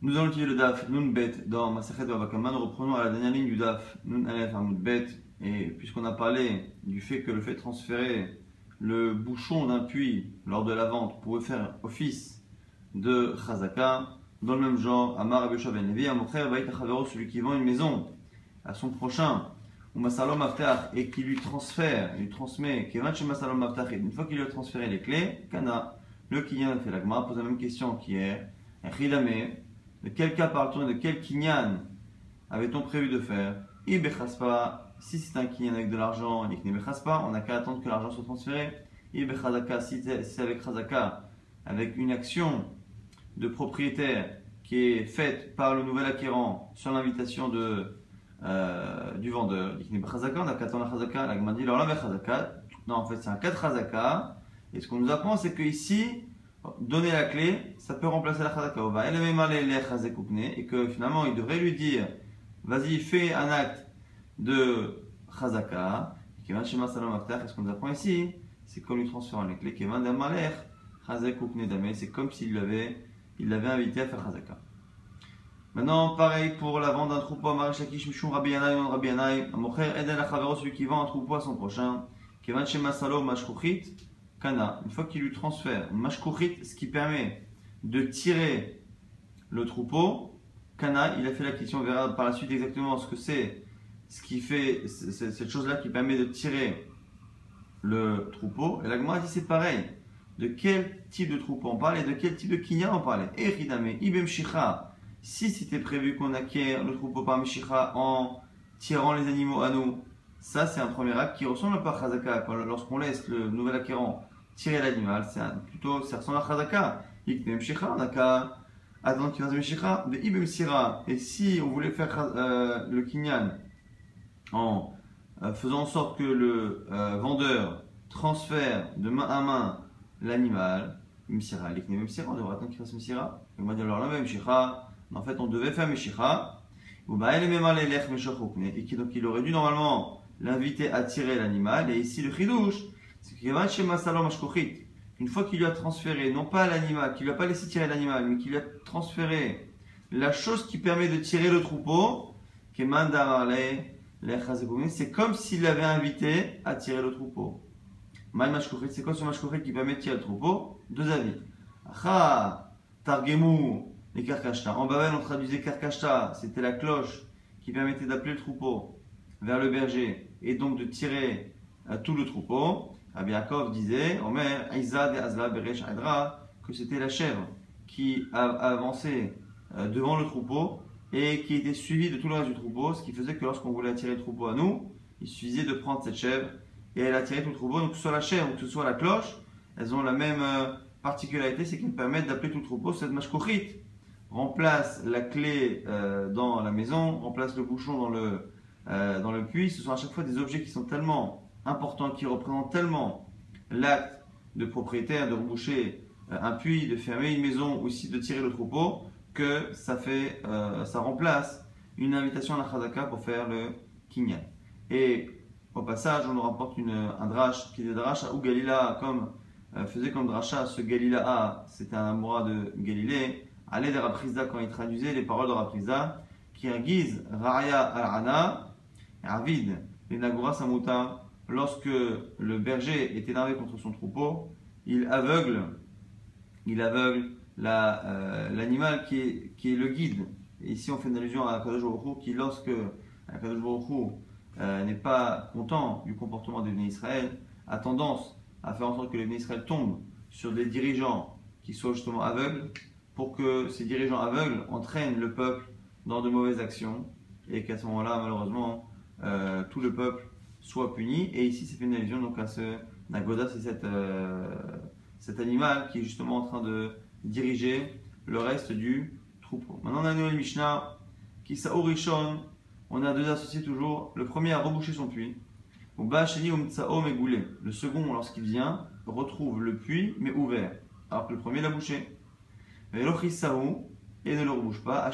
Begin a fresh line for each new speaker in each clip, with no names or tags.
Nous allons utiliser le DAF Nun Bet dans Masachet Babakama. Nous reprenons à la dernière ligne du DAF Nun Aleph Hamoud Bet. Et puisqu'on a parlé du fait que le fait de transférer le bouchon d'un puits lors de la vente pouvait faire office de Chazaka, dans le même genre, Amar Abesha Ben Levi, Amocher Baït celui qui vend une maison à son prochain, ou Masalom Aftach, et qui lui transfère, lui transmet, Kevan chez Masalom Aftach, et une fois qu'il lui a transféré les clés, Kana, le Kinyan fait l'agma, pose la même question qui est, Ridame, de quel cas parle-t-on et de quel Kinyan avait-on prévu de faire Ibechaspa, si c'est un Kinyan avec de l'argent, on n'a qu'à attendre que l'argent soit transféré. Ibechazaka, si c'est avec Chazaka, avec une action de propriétaire qui est faite par le nouvel acquérant sur l'invitation de, euh, du vendeur, on n'a qu'à attendre la Chazaka, la dit, alors là, non, en fait, c'est un cas de Chazaka, et ce qu'on nous apprend, c'est que ici, donner la clé, ça peut remplacer la chazaka. Et que finalement, il devrait lui dire vas-y, fais un acte de chazaka. Et ce qu'on nous apprend ici, c'est comme lui transférant les clés. C'est comme s'il l'avait il l'avait invité à faire chazaka. Maintenant, pareil pour la vente d'un troupeau à Marishakish, Mishum Rabbi Yanai, Rabbi Yanai, Amocher, Eden Achavero, celui qui vend un troupeau à son prochain, Kevan Shema Salo, Mashkuchit, Kana, une fois qu'il lui transfère Mashkuchit, ce qui permet de tirer le troupeau, Kana, il a fait la question, on verra par la suite exactement ce que c'est, ce qui fait cette chose-là qui permet de tirer le troupeau. Et la dit c'est pareil. De quel type de troupeau on parle et de quel type de kinya on parlait Eridame, Ibem Shicha. Si c'était prévu qu'on acquiert le troupeau par Mishicha en tirant les animaux à nous, ça c'est un premier acte qui ressemble pas à Chazaka. Lorsqu'on laisse le nouvel acquérant tirer l'animal, c'est plutôt, ça ressemble à Chazaka. qu'il fasse de. Et si on voulait faire euh, le Kinyan en euh, faisant en sorte que le euh, vendeur transfère de main à main l'animal, Msira, on devrait attendre qu'il fasse Msira. On va dire alors là, même en fait on devait faire Mishira. Et donc il aurait dû normalement l'inviter à tirer l'animal. Et ici le Chidouche, une fois qu'il lui a transféré, non pas l'animal, qu'il lui a pas laissé tirer l'animal, mais qu'il lui a transféré la chose qui permet de tirer le troupeau, c'est comme s'il l'avait invité à tirer le troupeau. C'est quoi ce mashkouchit qui permet de tirer le troupeau? Deux avis. Targemu, les karkashta. En Babel, on traduisait karkashta, c'était la cloche qui permettait d'appeler le troupeau vers le berger et donc de tirer euh, tout le troupeau. Rabbi disait, Omer, Izad et Azla Beresh que c'était la chèvre qui a avancé euh, devant le troupeau et qui était suivie de tout le reste du troupeau, ce qui faisait que lorsqu'on voulait attirer le troupeau à nous, il suffisait de prendre cette chèvre et elle attirait tout le troupeau. Donc que ce soit la chèvre ou que ce soit la cloche, elles ont la même euh, particularité, c'est qu'elles permettent d'appeler tout le troupeau. Cette mashkochit remplace la clé euh, dans la maison, remplace le bouchon dans le, dans le puits. Ce sont à chaque fois des objets qui sont tellement important qui représente tellement l'acte de propriétaire de reboucher euh, un puits, de fermer une maison ou aussi de tirer le troupeau, que ça, fait, euh, ça remplace une invitation à la chazaka pour faire le kinyan. Et au passage, on nous rapporte une, un drash qui est drash ou Galila, comme euh, faisait comme drasha ce Galila c'était un amoura de Galilée, allait de Raprizda quand il traduisait les paroles de Raprizda, qui guise Raya al-Ana, Avid, les Nagura Samuta, lorsque le berger est énervé contre son troupeau, il aveugle, il aveugle euh, l'animal qui, est, le guide. Et ici, on fait une allusion à Kadosh Baruch qui, lorsque Kadosh Baruch euh, n'est pas content du comportement des Israël, a tendance à faire en sorte que les Israël tombent sur des dirigeants qui soient justement aveugles, pour que ces dirigeants aveugles entraînent le peuple dans de mauvaises actions, et qu'à ce moment-là, malheureusement, euh, tout le peuple soit puni. Et ici, c'est fait une allusion donc à ce Nagoda, c'est euh, cet animal qui est justement en train de diriger le reste du troupeau. Maintenant, on a une Mishnah qui s'aurishon. On a deux associés toujours. Le premier a rebouché son puits. Le second, lorsqu'il vient, retrouve le puits mais ouvert, alors que le premier l'a bouché. Et ne le rebouche pas.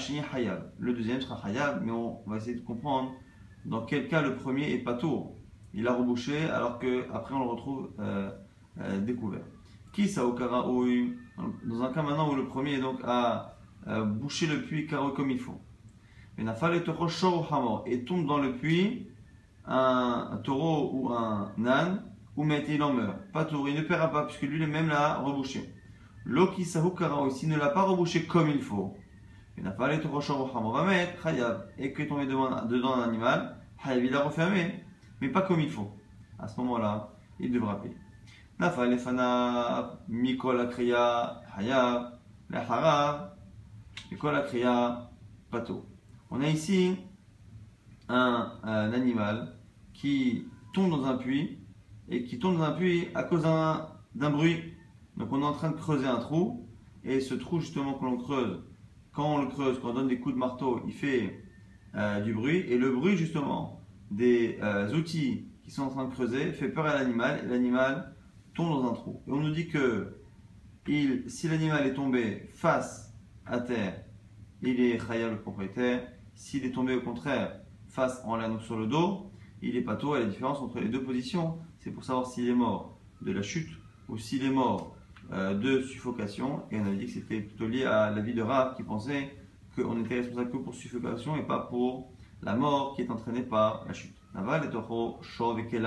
Le deuxième sera hayab, mais on va essayer de comprendre dans quel cas le premier est pas tour? Il a rebouché alors que après on le retrouve euh, euh, découvert. Qui ça Dans un cas maintenant où le premier donc a euh, bouché le puits comme il faut. Et tombe dans le puits un, taureau ou un âne, ou il en meurt. Pas taureau, il ne paiera pas, puisque lui-même l'a rebouché. Loki Sahukara s'il ne l'a pas rebouché comme il faut. Et que tombé dedans un animal, il l'a refermé, mais pas comme il faut. À ce moment-là, il devra payer. Nafal mikol kriya hayab harav mikol kriya pato. On a ici un, un, animal qui tombe dans un puits et qui tombe dans un puits à cause d'un bruit. Donc on est en train de creuser un trou et ce trou justement que l'on creuse, quand on le creuse, quand on donne des coups de marteau, il fait euh, du bruit et le bruit justement des euh, outils qui sont en train de creuser fait peur à l'animal l'animal tombe dans un trou. Et on nous dit que si l'animal est tombé face à terre, il est khayab le propriétaire. S'il est tombé au contraire face en l'air, sur le dos, il est pas tôt à la différence entre les deux positions. C'est pour savoir s'il est mort de la chute ou s'il est mort de suffocation. Et on a dit que c'était plutôt lié à la vie de Rav qui pensait qu'on était responsable que pour suffocation et pas pour la mort qui est entraînée par la chute. Naval et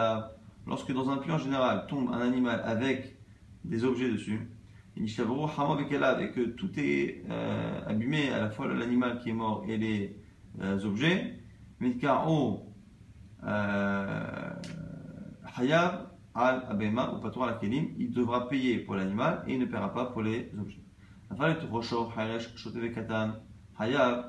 Lorsque dans un puits en général tombe un animal avec des objets dessus, et que tout est euh, abîmé, à la fois l'animal qui est mort et les euh, objets, euh, Hayab al Abema ou al Kelim, il devra payer pour l'animal et il ne paiera pas pour les objets.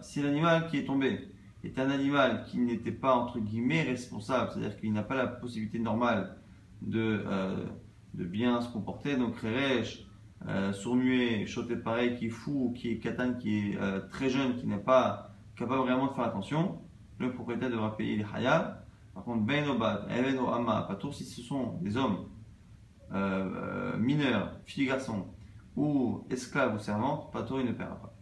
Si l'animal qui est tombé est un animal qui n'était pas entre guillemets responsable, c'est-à-dire qu'il n'a pas la possibilité normale de, euh, de bien se comporter, donc Reresh, euh, sourd-muet, pareil, qui est fou, qui est katan, qui est euh, très jeune, qui n'est pas capable vraiment de faire attention, le propriétaire devra payer les hayab. Par contre, ben obad, even ama, patour, si ce sont des hommes euh, mineurs, filles, garçons, ou esclaves ou servantes, patour, il ne paiera pas.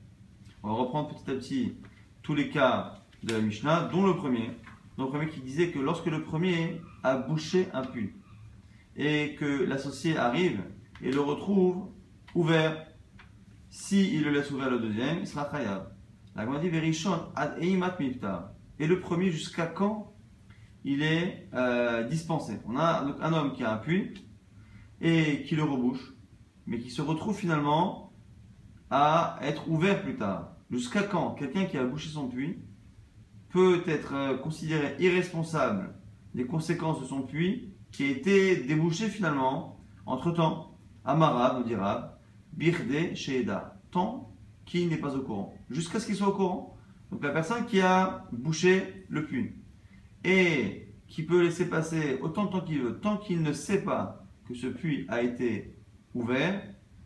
On va reprendre petit à petit tous les cas de la Mishnah, dont le premier, le premier qui disait que lorsque le premier a bouché un puits et que l'associé arrive et le retrouve ouvert, si il le laisse ouvert le deuxième, il sera khayab. La dit ad. Et le premier, jusqu'à quand il est euh, dispensé On a un homme qui a un puits et qui le rebouche, mais qui se retrouve finalement à être ouvert plus tard. Jusqu'à quand quelqu'un qui a bouché son puits peut être euh, considéré irresponsable des conséquences de son puits qui a été débouché finalement, entre-temps, Amara, nous dira, Birde Sheeda, tant qu'il n'est pas au courant, jusqu'à ce qu'il soit au courant. Donc la personne qui a bouché le puits et qui peut laisser passer autant de temps qu'il veut, tant qu'il ne sait pas que ce puits a été ouvert,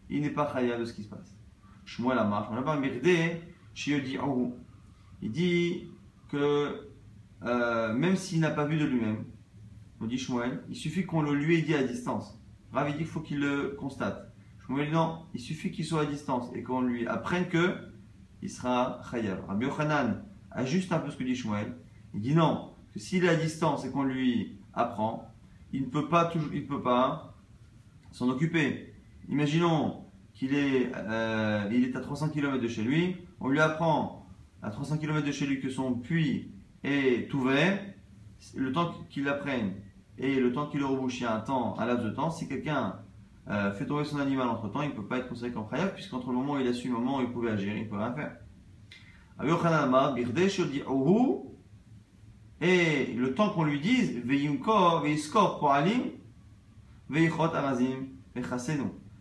il n'est pas khaya de ce qui se passe. Shmuel Amar, Shmuel Amar, Birde Il dit que euh, même s'il n'a pas vu de lui-même, on dit Shmuel, il suffit qu'on le lui ait dit à distance. Rav dit qu'il faut qu'il le constate. Shmuel dit non, il suffit qu'il soit à distance et qu'on lui apprenne que il sera chayav. Rabbi Yochanan ajuste un peu ce que dit Shmuel. Il dit non, que s'il est à distance et qu'on lui apprend, il ne peut pas toujours, il peut pas s'en occuper. Imaginons qu'il est, euh, il est à 300 km de chez lui, on lui apprend à 300 km de chez lui que son puits est ouvert, le temps qu'il l'apprenne et le temps qu'il le rebouche, il y a un temps, un laps de temps. Si quelqu'un euh, fait tomber son animal entre temps, il ne peut pas être considéré comme khayab, puisqu'entre le moment où il a su, le moment où il pouvait agir, il ne peut rien faire. Et le temps qu'on lui dise,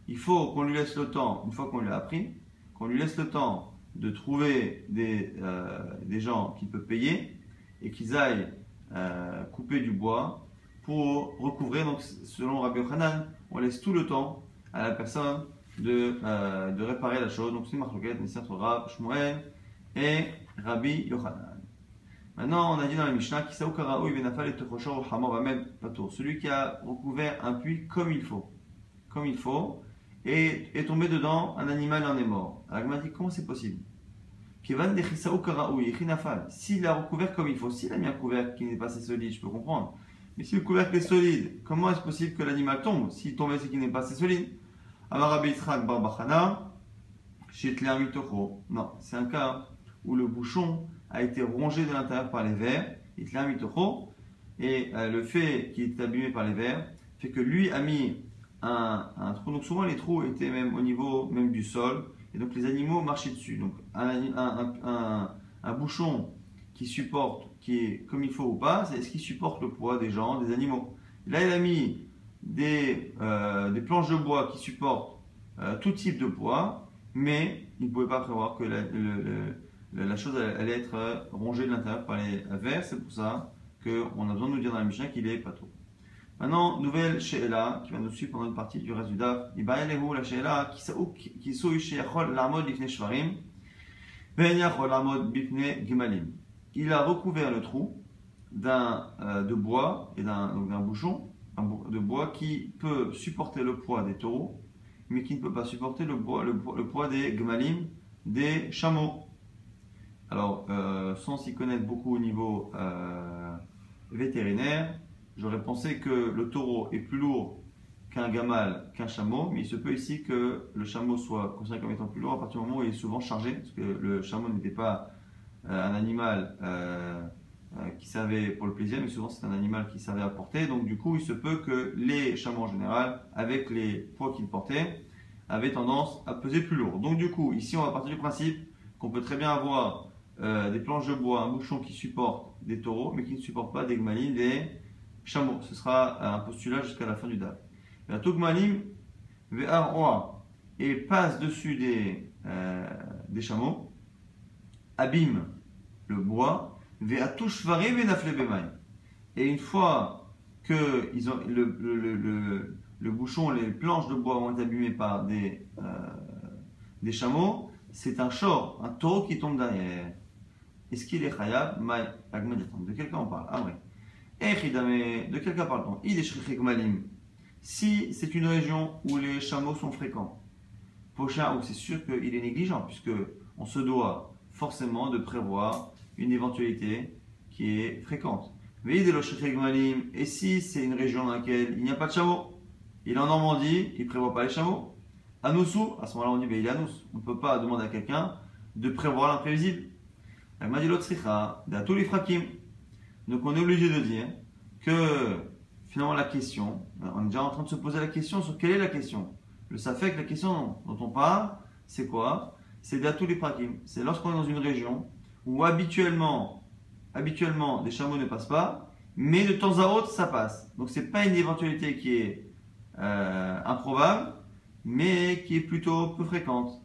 il faut qu'on lui laisse le temps, une fois qu'on lui a appris, qu'on lui laisse le temps de trouver des, euh, des gens qui peuvent payer et qu'ils aillent euh, couper du bois pour recouvrir. Donc, selon Rabbi Yochanan, on laisse tout le temps à la personne de, euh, de réparer la chose. Donc, c'est mais entre Rab, Shmuel et Rabbi Yochanan. Maintenant, on a dit dans la Mishnah qui celui qui a recouvert un puits comme il faut. Comme il faut et est tombé dedans, un animal en est mort. Alors, il dit comment c'est possible? S'il l'a recouvert comme il faut, s'il a mis un couvercle qui n'est pas assez solide, je peux comprendre. Mais si le couvercle est solide, comment est-ce possible que l'animal tombe? S'il tombe, c'est qu'il n'est pas assez solide. Non, c'est un cas où le bouchon a été rongé de l'intérieur par les vers, et euh, le fait qu'il est abîmé par les vers fait que lui a mis un, trou. Donc souvent les trous étaient même au niveau même du sol, et donc les animaux marchaient dessus. Donc un, bouchon qui supporte, qui est comme il faut ou pas, c'est ce qui supporte le poids des gens, des animaux. Là, il a mis des, euh, planches de bois qui supportent euh, tout type de poids, mais il ne pouvait pas prévoir que la, la chose allait être euh, rongée de l'intérieur par les vers. C'est pour ça qu'on a besoin de nous dire dans la Mishnah qu'il est pas tout. Maintenant, nouvelle Sheela qui va nous suivre pendant une partie du reste du DAF. La Sheela qui souille l'armod bifne shvarim, bifne gimalim il a recouvert le trou d'un euh, de bois et d'un bouchon de bois qui peut supporter le poids des taureaux, mais qui ne peut pas supporter le, le, poids des gmalim, des chameaux. Alors, euh, sans s'y connaître beaucoup au niveau euh, vétérinaire, j'aurais pensé que le taureau est plus lourd qu'un gamal, qu'un chameau, mais il se peut ici que le chameau soit considéré comme étant plus lourd à partir du moment où il est souvent chargé, parce que le chameau n'était pas euh, un animal qui servait pour le plaisir, mais souvent c'est un animal qui servait à porter. Donc du coup, il se peut que les chameaux en général, avec les poids qu'ils portaient, avaient tendance à peser plus lourd. Donc du coup, ici on va partir du principe qu'on peut très bien avoir des planches de bois, un bouchon qui supporte des taureaux, mais qui ne supporte pas des gmalim, des chameaux. Ce sera un postulat jusqu'à la fin du DAF. La gmalim, et passe dessus des, des chameaux abîme le bois, et une fois que ils ont, le, le, le, bouchon, les planches de bois ont été abîmées par des, euh, des chameaux, c'est un short, un taureau qui tombe derrière. Est-ce qu'il est khayab? De quel cas on parle? Ah oui. De quel cas parle-t-on? Si c'est une région où les chameaux sont fréquents, Pocha, c'est sûr qu'il est négligent, puisque on se doit forcément de prévoir une éventualité qui est fréquente. Et si c'est une région dans laquelle il n'y a pas de chameaux, il est en Normandie, il ne prévoit pas les chameaux. À Noussou, à ce moment-là, on dit ben, il est à nous. On ne peut pas demander à quelqu'un de prévoir l'imprévisible. Donc on est obligé de dire que finalement la question, on est déjà en train de se poser la question sur quelle est la question. Le que la question dont on parle, c'est quoi? C'est tous les prakim. C'est lorsqu'on est dans une région où habituellement, habituellement, des chameaux ne passent pas, mais de temps à autre, ça passe. Donc c'est pas une éventualité qui est euh, improbable, mais qui est plutôt peu fréquente.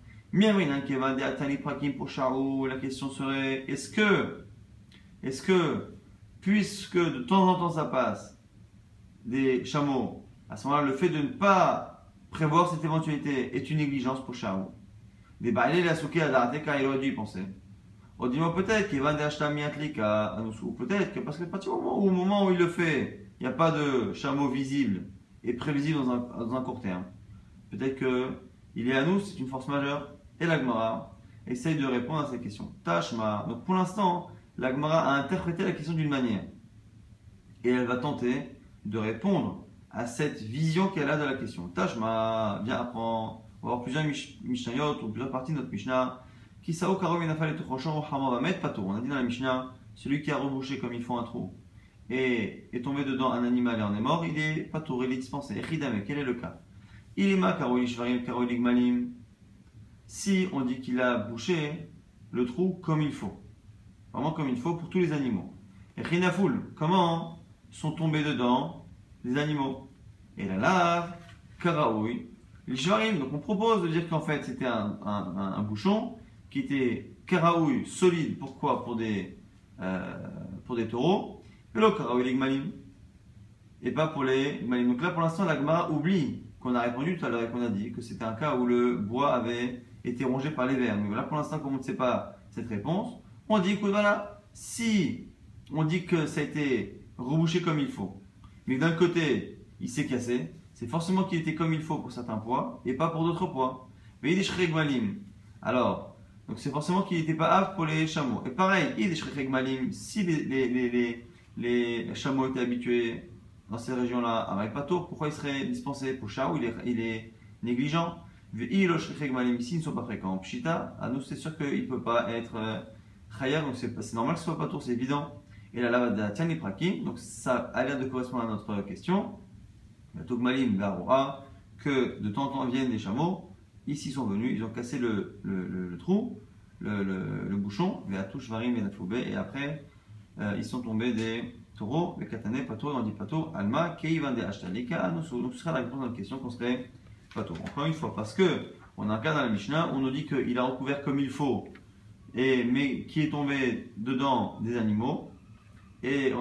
La question serait est-ce que, est-ce que, puisque de temps en temps ça passe, des chameaux, à ce moment-là, le fait de ne pas prévoir cette éventualité est une négligence pour chameaux des bailés la souké à car il aurait dû y penser. On dit peut-être qu'il va à nous peut-être que parce que partir du moment où, au moment où il le fait, il n'y a pas de chameau visible et prévisible dans un, dans un court terme. Peut-être que il est à nous, c'est une force majeure. Et l'Agmara essaye de répondre à cette question. Tashma. Donc pour l'instant, l'Agmara a interprété la question d'une manière. Et elle va tenter de répondre à cette vision qu'elle a de la question. Tashma, viens apprendre va avoir plusieurs Mishnayot ou plusieurs parties de notre Mishnah. Qui sao karo minafal et pato. On a dit dans la Mishnah, celui qui a rebouché comme il faut un trou et est tombé dedans un animal et en est mort, il est patour, il est dispensé. Echidame, quel est le cas? Ilima karo ishvarim karo malim. Si on dit qu'il a bouché le trou comme il faut, vraiment comme il faut pour tous les animaux. Echinafoul, comment sont tombés dedans les animaux Et la lave, karaoui, donc on propose de dire qu'en fait c'était un, bouchon qui était karaoui solide. Pourquoi? Pour des, euh, pour des taureaux. Et le karaoui ligmalim. Et pas pour les malim. Donc là pour l'instant la Gemara oublie qu'on a répondu tout à l'heure et qu'on a dit que c'était un cas où le bois avait été rongé par les vers. Mais là pour l'instant comme on ne sait pas cette réponse, on dit que voilà, si on dit que ça a été rebouché comme il faut, mais d'un côté il s'est cassé, c'est forcément qu'il était comme il faut pour certains poids et pas pour d'autres poids. Mais il est. Alors, donc c'est forcément qu'il n'était pas apte pour les chameaux. Et pareil, il est. Si les, les, les, les, chameaux étaient habitués dans ces régions-là à Maïpato, pourquoi il serait dispensé pour Chao? Il est, il est négligent. Ici, ils ne sont pas fréquents. Pshita, à nous, c'est sûr qu'il ne peut pas être euh, Chaya, donc c'est normal que ce soit pas tour, c'est évident. Et la lava de Tiani Prakim, donc ça a l'air de correspondre à notre question. Togmalim, Garoura, que de temps en temps viennent des chameaux. Ici, ils sont venus, ils ont cassé le, trou, le, bouchon, Varim et et après, euh, ils sont tombés des taureaux, les katane, pato, on dit pato, alma, keivande ashtalika, donc ce sera la réponse à notre question qu'on serait Encore une fois, parce que on a un cas dans la Mishnah, on nous dit qu'il a recouvert comme il faut, et, mais qui est tombé dedans des animaux, et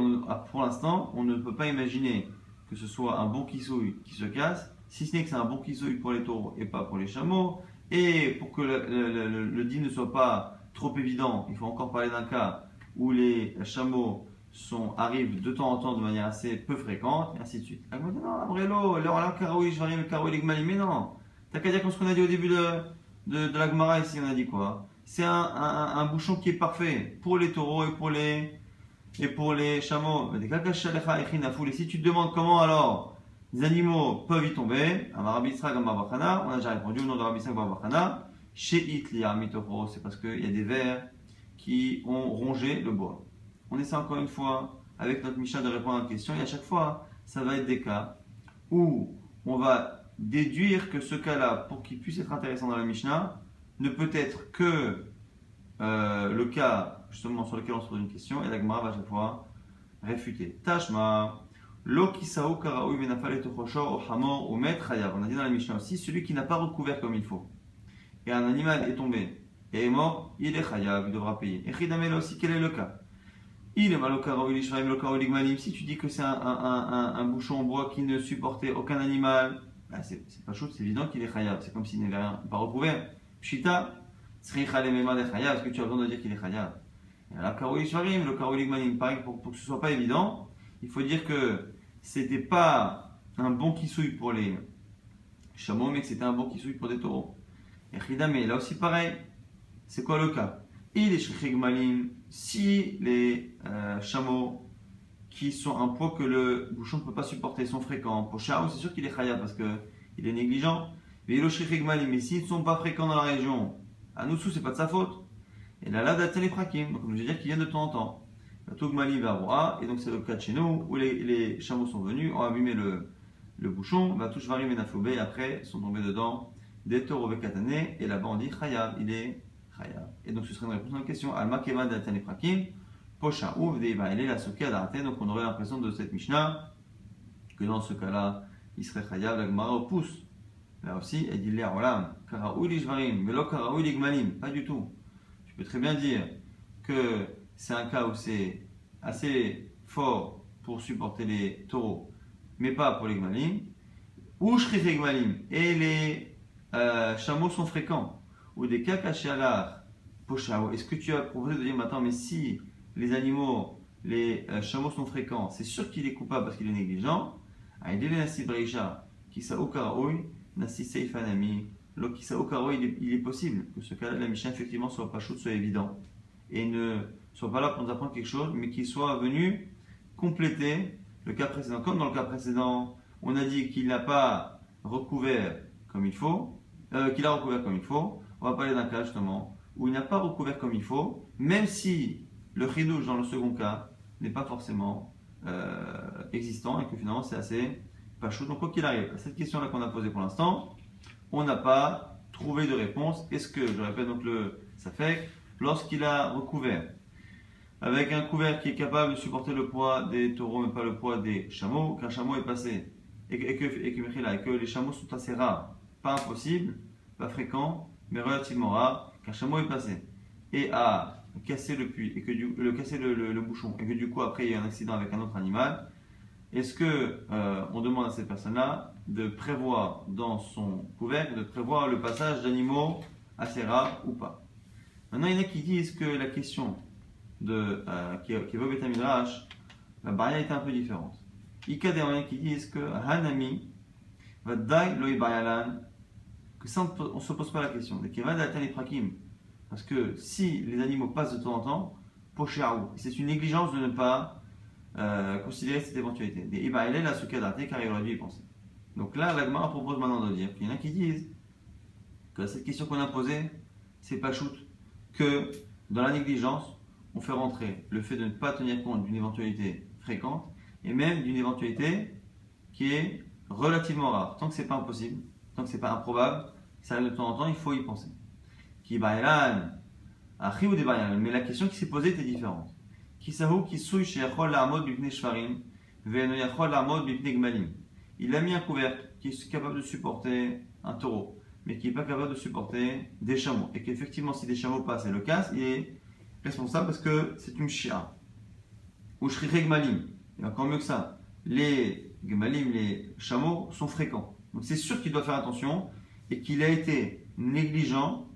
pour l'instant, on ne peut pas imaginer que ce soit un bon kissouille qui se casse, si ce n'est que c'est un bon kissouille pour les taureaux et pas pour les chameaux, et pour que le, dit ne soit pas trop évident, il faut encore parler d'un cas où les chameaux sont, arrivent de temps en temps de manière assez peu fréquente, et ainsi de suite. Non, Abrelo, là, Karaoui, je vais le Karaoui, mais non, t'as qu'à dire comme ce qu'on a dit au début de, de, la Gemara ici, on a dit quoi C'est un, un, bouchon qui est parfait pour les taureaux et pour les, et pour les chameaux. Et si tu te demandes comment alors les animaux peuvent y tomber, on a déjà répondu au nom de Rabbi Barbachana, chez c'est parce qu'il y a des vers qui ont rongé le bois. On essaie encore une fois avec notre Misha de répondre à la question et à chaque fois ça va être des cas où on va déduire que ce cas-là, pour qu'il puisse être intéressant dans la Mishnah, ne peut être que euh, le cas justement sur lequel on se pose une question et la Gemara va à chaque fois réfuter. Tashma, lo kisao karaoui benafale tochosho o hamor ou met On a dit dans la Mishnah aussi, celui qui n'a pas recouvert comme il faut et un animal est tombé et est mort, il est chayav, il devra payer. Et Chidamel aussi, quel est le cas? Il est Si tu dis que c'est un, un, un, bouchon en bois qui ne supportait aucun animal, bah c'est pas chaud, c'est évident qu'il est chayav. C'est comme s'il n'avait rien, pas recouvert. Pshita, est-ce que tu as besoin de dire qu'il est chayav le karouli pareil, pour, pour que ce soit pas évident, il faut dire que c'était pas un bon kissouille pour les chameaux, mais que c'était un bon kissouille pour des taureaux. Et Khidame, là aussi pareil. C'est quoi le cas? Il est Malim, si les euh, chameaux qui sont un poids que le bouchon ne peut pas supporter sont fréquents, pour Chao, c'est sûr qu'il est khaya parce qu'il est négligent. Mais il Malim, mais s'ils ne sont pas fréquents dans la région, à nous c'est pas de sa faute. Et là, les prakim, donc je veux dire qu'il vient de temps en temps. Tugmali va et donc c'est le cas de chez nous où les, les chameaux sont venus, ont abîmé le, le bouchon, va touche varim et après sont tombés dedans des taureaux et là-bas on dit chayav, il est. Et donc ce serait une réponse à la question, al makeva de prakim, pocha ouv la sokia d'arate, donc on aurait l'impression de cette Mishnah que dans ce cas-là, il serait chayav, la Gemara pousse. Là aussi, elle dit l'air olam, karaoui lishvarim, mais lo karaoui pas du tout. Tu peux très bien dire que c'est un cas où c'est assez fort pour supporter les taureaux, mais pas pour les gmalim, ou et les euh, chameaux sont fréquents, ou des kakachalars, pochao, est-ce que tu as proposé de dire maintenant, mais si les animaux, les euh, chameaux sont fréquents, c'est sûr qu'il est coupable parce qu'il est négligent, il est possible que ce cas-là la Mishnah effectivement soit pas chaud, soit évident et ne soit pas là pour nous apprendre quelque chose, mais qu'il soit venu compléter le cas précédent. Comme dans le cas précédent, on a dit qu'il n'a pas recouvert comme il faut, euh, qu'il a recouvert comme il faut. On va parler d'un cas justement où il n'a pas recouvert comme il faut, même si le chidouche dans le second cas n'est pas forcément euh, existant et que finalement c'est assez pas chaud. Donc quoi qu'il arrive, à cette question-là qu'on a posée pour l'instant, on n'a pas trouvé de réponse. Est-ce que, je répète donc le, ça fait, lorsqu'il a recouvert avec un couvert qui est capable de supporter le poids des taureaux mais pas le poids des chameaux, qu'un chameau est passé et que, et que, les chameaux sont assez rares pas impossible, pas fréquent, mais relativement rare, qu'un chameau est passé et a cassé le puits et que le casser le, bouchon et que du coup après il y a un accident avec un autre animal, est-ce que euh, on demande à cette personne-là de prévoir dans son couvercle, de prévoir le passage d'animaux assez rares ou pas? Maintenant, il y en a qui disent que la question de, euh, qui, qui évoque Midrash, la barrière est un peu différente. Il y a des qui disent que Hanami, Vadai Loi Bayalan, que ça, on ne se pose pas la question. Parce que si les animaux passent de temps en temps, c'est une négligence de ne pas euh, considérer cette éventualité. Et bah, elle est là, ce cas car il aurait dû y penser. Donc là, l'agma propose maintenant de dire qu'il y en a qui disent que cette question qu'on a posée, c'est pas shoot, que dans la négligence, on fait rentrer le fait de ne pas tenir compte d'une éventualité fréquente et même d'une éventualité qui est relativement rare. Tant que c'est pas impossible, tant que c'est pas improbable, ça arrive de temps en temps, il faut y penser. Qui mais la question qui s'est posée était différente. Il a mis un couvercle qui est capable de supporter un taureau, mais qui n'est pas capable de supporter des chameaux. Et qu'effectivement, si des chameaux passent et le cassent, il est responsable parce que c'est une chia. Ou gmalim. Et encore mieux que ça, les gmalim, les chameaux, sont fréquents. Donc c'est sûr qu'il doit faire attention et qu'il a été négligent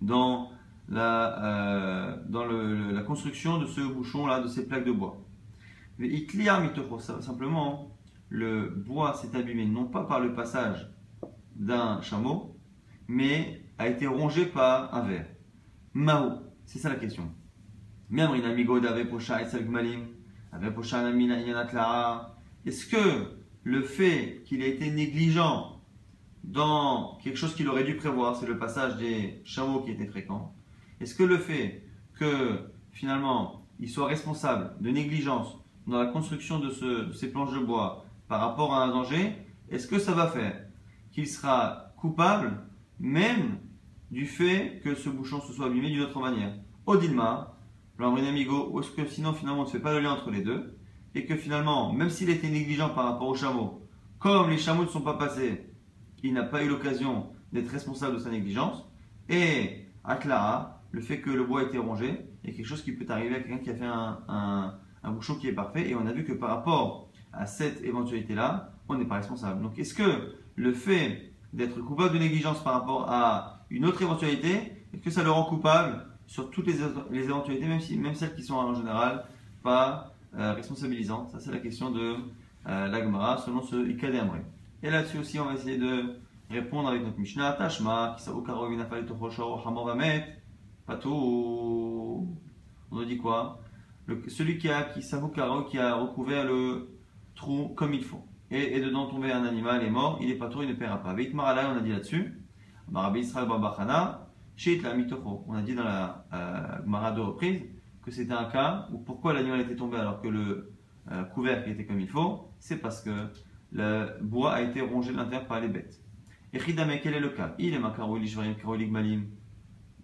dans la, euh, la construction de ce bouchon-là, de ces plaques de bois. Mais simplement, le bois s'est abîmé non pas par le passage d'un chameau, mais a été rongé par un verre. Mao, c'est ça la question. Est-ce que le fait qu'il ait été négligent dans quelque chose qu'il aurait dû prévoir, c'est le passage des chameaux qui étaient fréquents, est-ce que le fait que finalement il soit responsable de négligence dans la construction de, ces planches de bois par rapport à un danger, est-ce que ça va faire qu'il sera coupable même du fait que ce bouchon se soit abîmé d'une autre manière? Odilma, amigo, ou est-ce que sinon finalement on ne fait pas le lien entre les deux et que finalement, même s'il était négligent par rapport aux chameaux, comme les chameaux ne sont pas passés, il n'a pas eu l'occasion d'être responsable de sa négligence, et à Clara, le fait que le bois ait été rongé est quelque chose qui peut arriver à quelqu'un qui a fait un, bouchon qui est parfait. Et on a vu que par rapport à cette éventualité-là, on n'est pas responsable. Donc est-ce que le fait d'être coupable de négligence par rapport à une autre éventualité, est-ce que ça le rend coupable sur toutes les, éventualités, même, celles qui sont en général pas euh, responsabilisantes? Ça, c'est la question de euh, l'Agmara selon ce Ikademre. Et là-dessus aussi, on va essayer de répondre avec notre Mishnah, Tashma, qui on nous dit quoi? Celui qui a, qui, qui a recouvert le trou comme il faut, et, dedans tombé un animal est mort, il est pas tout, il ne paiera pas. Veit on a dit là-dessus. Israël On a dit dans la euh, de reprise que c'était un cas où pourquoi l'animal était tombé alors que le euh, couvercle était comme il faut, c'est parce que le bois a été rongé de l'intérieur par les bêtes. Et Khidame, quel est le cas? Il est malim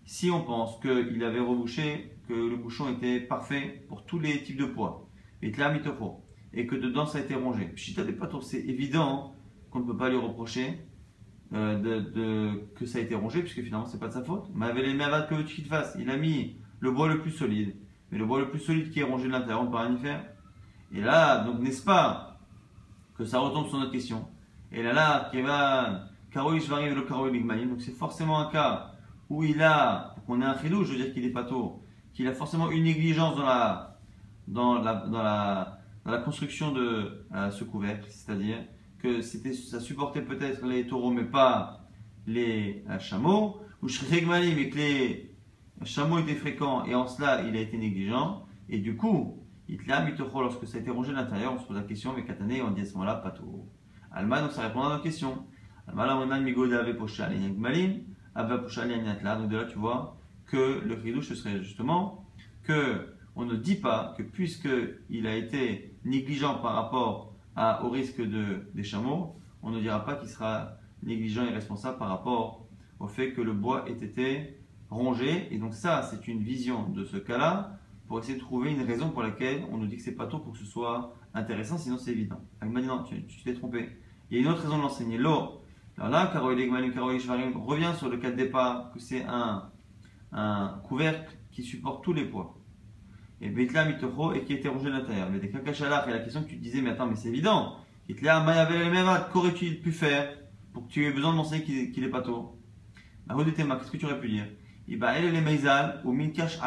si on pense qu'il avait rebouché, que le bouchon était parfait pour tous les types de poids, et que dedans ça a été rongé. c'est évident qu'on ne peut pas lui reprocher euh, de, que ça a été rongé, puisque finalement c'est pas de sa faute. Mais avec les que fasse, il a mis le bois le plus solide, mais le bois le plus solide qui est rongé de l'intérieur, on ne peut rien y faire. Et là, donc n'est-ce pas que ça retombe sur notre question. Et là, là, donc c'est forcément un cas où il a, qu'on ait un chidou, je veux dire qu'il est pas tôt, qu'il a forcément une négligence dans la, dans la, dans la, construction de euh, ce couvercle, c'est-à-dire que ça supportait peut-être les taureaux mais pas les euh, chameaux, ou Shrigmali mais que les chameaux étaient fréquents et en cela il a été négligent, et du coup, Hitler mitocho, lorsque ça a été rongé de l'intérieur, on se pose la question, mais Katané, on dit à ce moment-là, pas tout. Alma, donc ça répond à notre question. Alma, la migoda avait poché à donc de là, tu vois que le chidouche, ce serait justement que on ne dit pas que puisqu'il a été négligent par rapport au risque de, des chameaux, on ne dira pas qu'il sera négligent et responsable par rapport au fait que le bois ait été rongé. Et donc ça, c'est une vision de ce cas-là pour essayer de trouver une raison pour laquelle on nous dit que c'est pas tôt pour que ce soit intéressant, sinon c'est évident. non, tu t'es trompé. Il y a une autre raison de l'enseigner. L'eau, alors là, revient sur le cas de départ, que c'est un, un couvercle qui supporte tous les poids. Et Betla Mitocho et qui était rongé de l'intérieur. Mais des Kakachalach, et la question que tu disais, mais attends, mais c'est évident. Qu'aurais-tu pu faire pour que tu aies besoin de m'enseigner qu'il est pas tôt? Qu'est-ce que tu aurais pu dire? Il va les Meizal ou Minkash.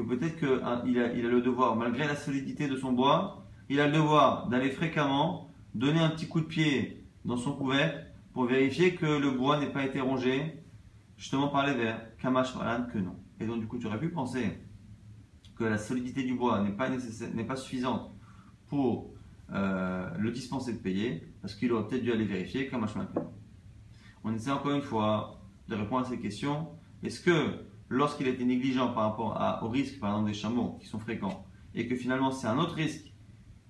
Que peut-être qu'il a, il a le devoir, malgré la solidité de son bois, il a le devoir d'aller fréquemment donner un petit coup de pied dans son couvercle pour vérifier que le bois n'ait pas été rongé justement par les vers. Kamash que non. Et donc du coup tu aurais pu penser que la solidité du bois n'est pas, suffisante pour euh, le dispenser de payer, parce qu'il aurait peut-être dû aller vérifier Kamash non. On essaie encore une fois de répondre à ces questions. Est-ce que lorsqu'il a été négligent par rapport à, au risque, par exemple, des chameaux qui sont fréquents, et que finalement c'est un autre risque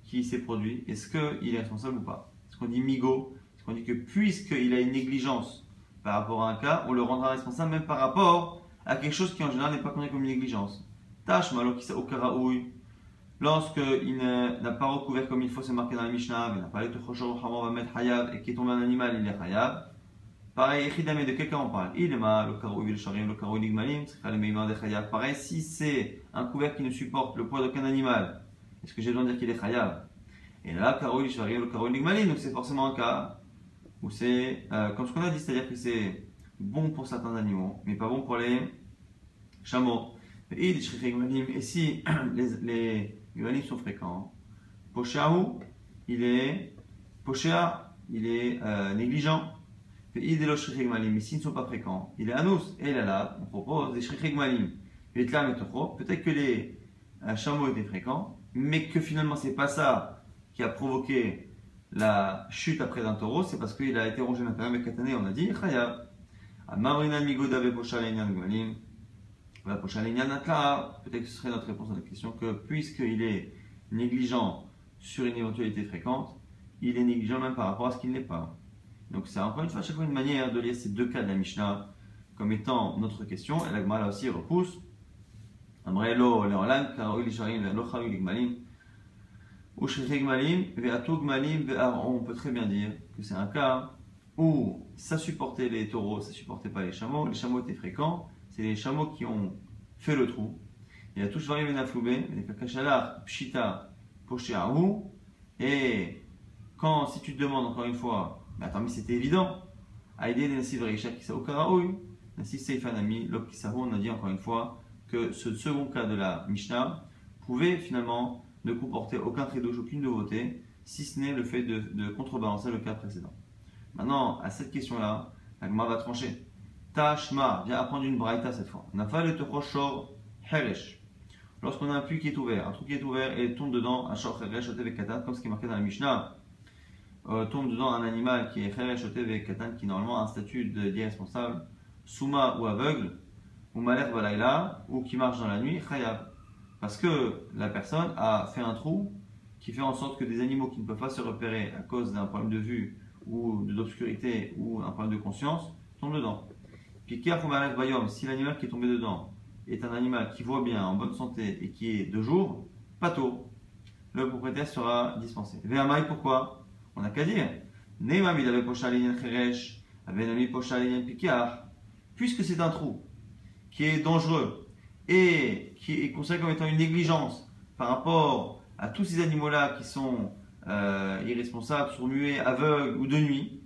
qui s'est produit, est-ce qu'il est responsable ou pas? Est-ce qu'on dit migo Est-ce qu'on dit que puisqu'il a une négligence par rapport à un cas, on le rendra responsable même par rapport à quelque chose qui en général n'est pas connu comme une négligence Tâche, malo qui au karaouille, lorsqu'il n'a pas recouvert comme il faut, c'est marqué dans la Mishnah, il n'a pas été va mettre hayab et qu'il est tombé un animal, il est hayab. Pareil, Echidame, de quelqu'un on parle? Il est mal, le karoui, le sharim, le karoui, l'igmalim, de hayab. Pareil, si c'est un couvert qui ne supporte le poids d'aucun animal, est-ce que j'ai besoin de dire qu'il est hayab Et là, le sharim, le karoui, l'igmalim, donc c'est forcément un cas où c'est, euh, comme ce qu'on a dit, c'est-à-dire que c'est bon pour certains animaux, mais pas bon pour les chameaux. Et si les, les Yuanim sont fréquents. Poshahu, il est Poshéa, il est euh, négligent. Mais s'ils ne sont pas fréquents, il est anus. Et là, là, on propose des shrichigmalim. Peut-être que les euh, chameaux étaient fréquents, mais que finalement, c'est pas ça qui a provoqué la chute après d'un taureau, c'est parce qu'il a été rongé l'intérieur avec Katane, on a dit Chaya. Gmalim. Peut-être que ce serait notre réponse à la question que puisqu'il est négligent sur une éventualité fréquente, il est négligent même par rapport à ce qu'il n'est pas. Donc c'est encore une fois, chaque fois une manière de lire ces deux cas de la Mishnah comme étant notre question. Et la Gemara aussi repousse. On peut très bien dire que c'est un cas où ça supportait les taureaux, ça supportait pas les chameaux, les chameaux étaient fréquents, c'est les chameaux qui ont fait le trou. Il y a tous varié menafloubé, les kakashalar, pshita, poshéahu. Et quand, si tu te demandes encore une fois, mais attends, mais c'était évident, Aïdé de Nassif Reisha Karaoui, Nassif Seifanami, Lop on a dit encore une fois que ce second cas de la Mishnah pouvait finalement ne comporter aucun trédouche, aucune nouveauté, si ce n'est le fait de, de, contrebalancer le cas précédent. Maintenant, à cette question-là, la va trancher. Tashma, viens apprendre une braïta cette fois. Nafal et heresh. Lorsqu'on a un puits qui est ouvert, un trou qui est ouvert et tombe dedans un shor heresh comme ce qui est marqué dans la Mishnah, euh, tombe dedans un animal qui est heresh katan, qui normalement a un statut d'irresponsable, souma ou aveugle, ou malher balayla, ou qui marche dans la nuit, khayab. Parce que la personne a fait un trou qui fait en sorte que des animaux qui ne peuvent pas se repérer à cause d'un problème de vue ou d'obscurité ou un problème de conscience tombent dedans si l'animal qui est tombé dedans est un animal qui voit bien, en bonne santé et qui est de jour, pas tôt, le propriétaire sera dispensé. Véamaï, pourquoi? On n'a qu'à dire. Puisque c'est un trou qui est dangereux et qui est considéré comme étant une négligence par rapport à tous ces animaux-là qui sont euh, irresponsables, sont muets, aveugles ou de nuit,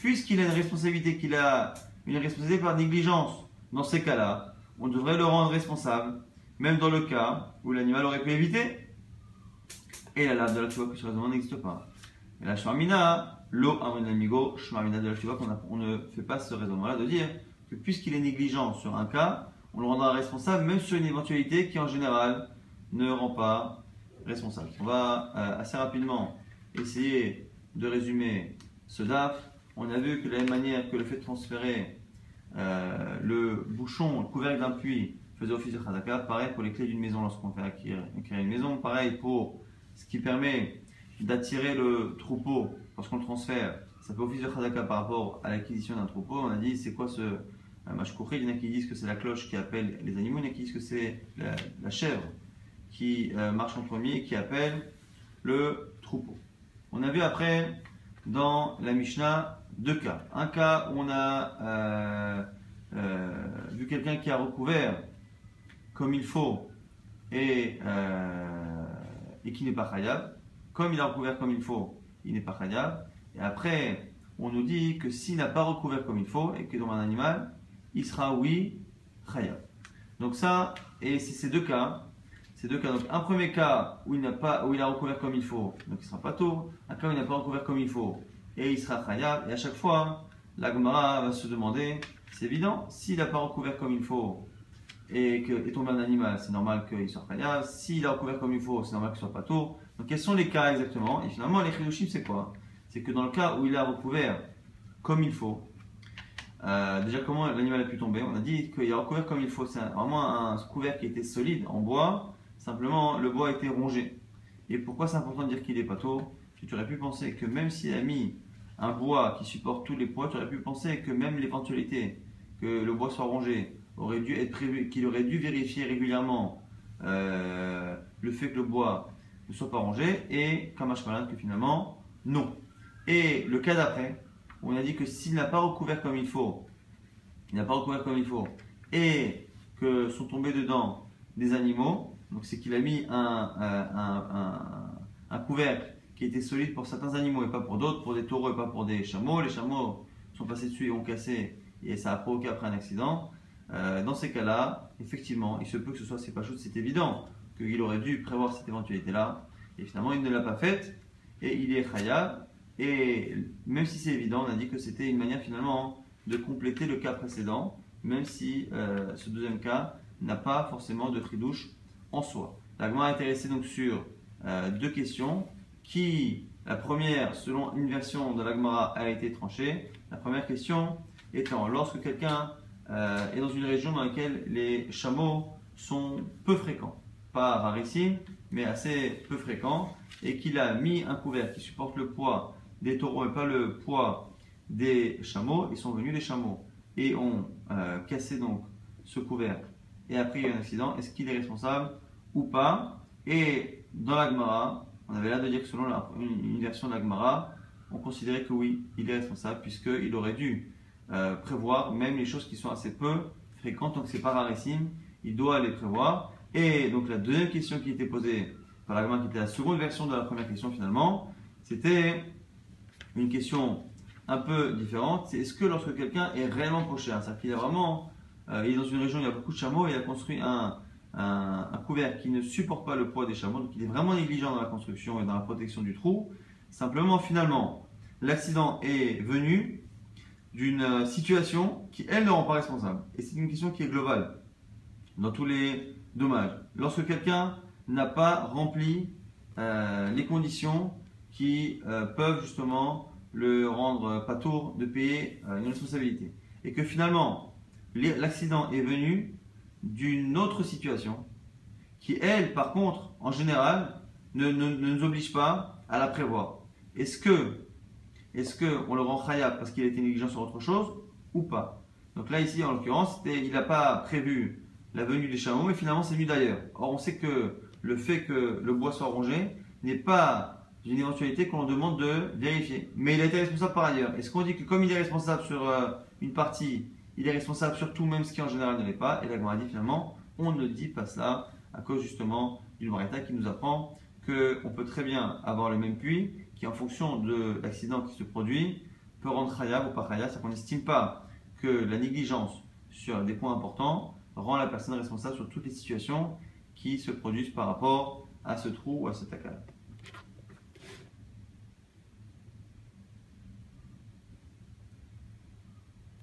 puisqu'il a une responsabilité qu'il a une responsabilité par négligence. Dans ces cas-là, on devrait le rendre responsable, même dans le cas où l'animal aurait pu éviter. Et la lave de la que ce raisonnement n'existe pas. La shmarmina, l'eau amigo, shmarmina de la qu'on on ne fait pas ce raisonnement-là de dire que puisqu'il est négligent sur un cas, on le rendra responsable même sur une éventualité qui en général ne rend pas responsable. On va euh, assez rapidement essayer de résumer ce DAF. On a vu que de la même manière que le fait de transférer euh, le bouchon, le couvercle d'un puits faisait office de khazaka. Pareil pour les clés d'une maison lorsqu'on fait acquérir, une maison. Pareil pour ce qui permet d'attirer le troupeau lorsqu'on le transfère. Ça fait office de khazaka par rapport à l'acquisition d'un troupeau. On a dit c'est quoi ce mashkouri Il y en a qui disent que c'est la cloche qui appelle les animaux, il y en a qui disent que c'est la, chèvre qui euh, marche en premier qui appelle le troupeau. On a vu après dans la Mishnah deux cas. Un cas où on a euh, euh, vu quelqu'un qui a recouvert comme il faut et, euh, et qui n'est pas khayab. Comme il a recouvert comme il faut, il n'est pas khayab. Et après, on nous dit que s'il n'a pas recouvert comme il faut et que dans un animal, il sera oui khayab. Donc ça, et c'est ces deux cas. Ces deux cas. Donc un premier cas où il n'a pas, où il a recouvert comme il faut, donc il sera pas tôt. Un cas où il n'a pas recouvert comme il faut, et il sera khayab. Et à chaque fois, la Gemara va se demander, c'est évident, s'il n'a pas recouvert comme il faut et qu'il est tombé un animal, c'est normal qu'il soit khayab. S'il a recouvert comme il faut, c'est normal qu'il soit pas tôt. Donc quels sont les cas exactement Et finalement, les chidoshim, c'est quoi C'est que dans le cas où il a recouvert comme il faut, euh, déjà comment l'animal a pu tomber On a dit qu'il est recouvert comme il faut. C'est vraiment un couvert qui était solide en bois. Simplement, le bois a été rongé. Et pourquoi c'est important de dire qu'il est tôt Tu aurais pu penser que même s'il a mis un bois qui supporte tous les poids, tu aurais pu penser que même l'éventualité que le bois soit rongé aurait dû être prévu, qu'il aurait dû vérifier régulièrement euh, le fait que le bois ne soit pas rongé et comme que finalement non. Et le cas d'après, on a dit que s'il n'a pas recouvert comme il faut, il n'a pas recouvert comme il faut, et que sont tombés dedans des animaux, donc c'est qu'il a mis un, un, couvercle qui était solide pour certains animaux et pas pour d'autres, pour des taureaux et pas pour des chameaux. Les chameaux sont passés dessus et ont cassé et ça a provoqué après un accident. Euh, dans ces cas-là, effectivement, il se peut que ce soit c'est pas chose, c'est évident qu'il aurait dû prévoir cette éventualité-là et finalement il ne l'a pas faite et il est khayab et même si c'est évident, on a dit que c'était une manière finalement de compléter le cas précédent, même si euh, ce deuxième cas n'a pas forcément de tridouche en soi. L'agma est intéressé donc sur euh, deux questions qui, la première, selon une version de l'agmara, a été tranchée. La première question étant, lorsque quelqu'un euh, est dans une région dans laquelle les chameaux sont peu fréquents, pas rarissimes, mais assez peu fréquents, et qu'il a mis un couvert qui supporte le poids des taureaux et pas le poids des chameaux, ils sont venus des chameaux. Et ont euh, cassé donc ce couvercle et après il y a un accident, est-ce qu'il est responsable ou pas? Et dans l'Agmara, on avait l'air de dire que selon une, version de l'Agmara, on considérait que oui, il est responsable puisqu'il aurait dû euh, prévoir même les choses qui sont assez peu fréquentes, donc c'est pas rarissime, il doit les prévoir. Et donc la deuxième question qui était posée par l'Agmara, qui était la seconde version de la première question finalement, c'était une question un peu différente, c'est est-ce que lorsque quelqu'un est réellement proche, c'est-à-dire qu'il est vraiment, euh, il est dans une région où il y a beaucoup de chameaux et il a construit un, couvercle qui ne supporte pas le poids des chameaux, donc il est vraiment négligent dans la construction et dans la protection du trou. Simplement, finalement, l'accident est venu d'une euh, situation qui, elle, ne rend pas responsable. Et c'est une question qui est globale dans tous les dommages. Lorsque quelqu'un n'a pas rempli euh, les conditions qui euh, peuvent justement le rendre pas tour de payer euh, une responsabilité. Et que finalement, l'accident est venu d'une autre situation qui, elle, par contre, en général, ne, nous oblige pas à la prévoir. Est-ce que, est-ce que on le rend khayab parce qu'il a été négligent sur autre chose ou pas? Donc là, ici, en l'occurrence, il n'a pas prévu la venue des chameaux, mais finalement, c'est venu d'ailleurs. Or, on sait que le fait que le bois soit rongé n'est pas une éventualité qu'on demande de vérifier. Mais il a été responsable par ailleurs. Est-ce qu'on dit que comme il est responsable sur euh, une partie, il est responsable sur tout, même ce qui en général ne l'est pas? Et la dit finalement, on ne dit pas cela à cause justement d'une variété qui nous apprend qu'on peut très bien avoir le même puits qui, en fonction de l'accident qui se produit, peut rendre khayab ou pas khayab. C'est qu'on n'estime pas que la négligence sur des points importants rend la personne responsable sur toutes les situations qui se produisent par rapport à ce trou ou à cet accal.